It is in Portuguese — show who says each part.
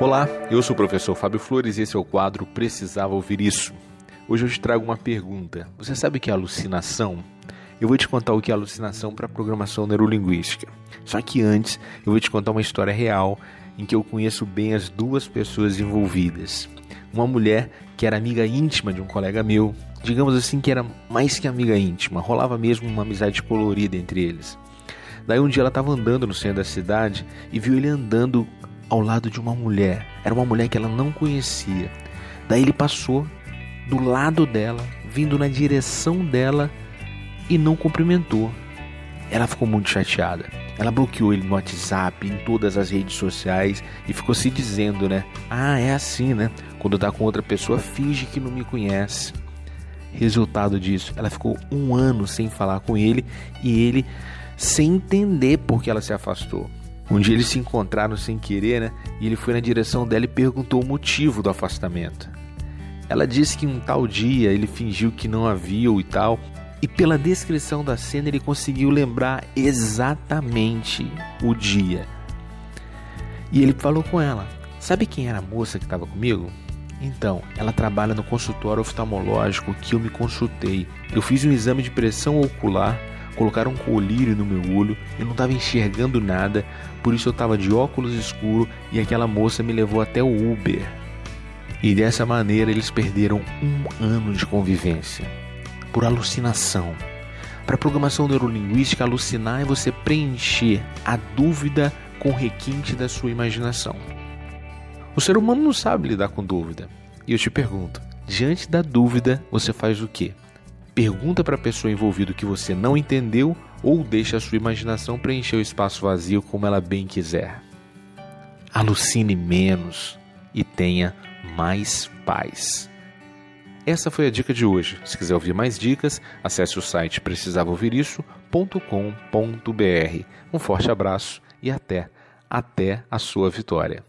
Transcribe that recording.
Speaker 1: Olá, eu sou o professor Fábio Flores e esse é o quadro Precisava Ouvir Isso. Hoje eu te trago uma pergunta. Você sabe o que é alucinação? Eu vou te contar o que é alucinação para programação neurolinguística. Só que antes, eu vou te contar uma história real em que eu conheço bem as duas pessoas envolvidas. Uma mulher que era amiga íntima de um colega meu, digamos assim que era mais que amiga íntima, rolava mesmo uma amizade colorida entre eles. Daí um dia ela estava andando no centro da cidade e viu ele andando ao lado de uma mulher. Era uma mulher que ela não conhecia. Daí ele passou do lado dela, vindo na direção dela e não cumprimentou. Ela ficou muito chateada. Ela bloqueou ele no WhatsApp, em todas as redes sociais e ficou se dizendo, né? Ah, é assim, né? Quando tá com outra pessoa, finge que não me conhece. Resultado disso, ela ficou um ano sem falar com ele e ele sem entender por que ela se afastou. Um dia eles se encontraram sem querer, né? E ele foi na direção dela e perguntou o motivo do afastamento. Ela disse que um tal dia ele fingiu que não a viu e tal. E pela descrição da cena ele conseguiu lembrar exatamente o dia. E ele falou com ela: Sabe quem era a moça que estava comigo? Então, ela trabalha no consultório oftalmológico que eu me consultei. Eu fiz um exame de pressão ocular Colocaram um colírio no meu olho, eu não estava enxergando nada, por isso eu estava de óculos escuro e aquela moça me levou até o Uber. E dessa maneira eles perderam um ano de convivência. Por alucinação. Para programação neurolinguística, alucinar é você preencher a dúvida com requinte da sua imaginação. O ser humano não sabe lidar com dúvida. E eu te pergunto: diante da dúvida, você faz o quê? Pergunta para a pessoa envolvida o que você não entendeu ou deixa a sua imaginação preencher o espaço vazio como ela bem quiser. Alucine menos e tenha mais paz. Essa foi a dica de hoje. Se quiser ouvir mais dicas, acesse o site precisavaouvirisso.com.br. Um forte abraço e até, até a sua vitória.